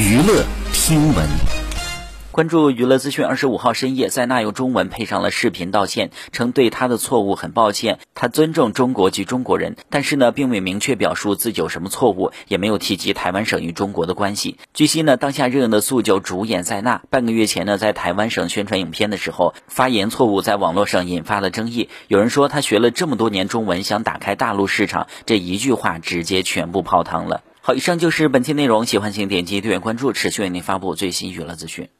娱乐听闻。关注娱乐资讯。二十五号深夜，塞纳用中文配上了视频道歉，称对他的错误很抱歉，他尊重中国及中国人，但是呢，并未明确表述自己有什么错误，也没有提及台湾省与中国的关系。据悉呢，当下热映的素九主演塞纳，半个月前呢，在台湾省宣传影片的时候，发言错误在网络上引发了争议。有人说他学了这么多年中文，想打开大陆市场，这一句话直接全部泡汤了。好，以上就是本期内容，喜欢请点击订阅关注，持续为您发布最新娱乐资讯。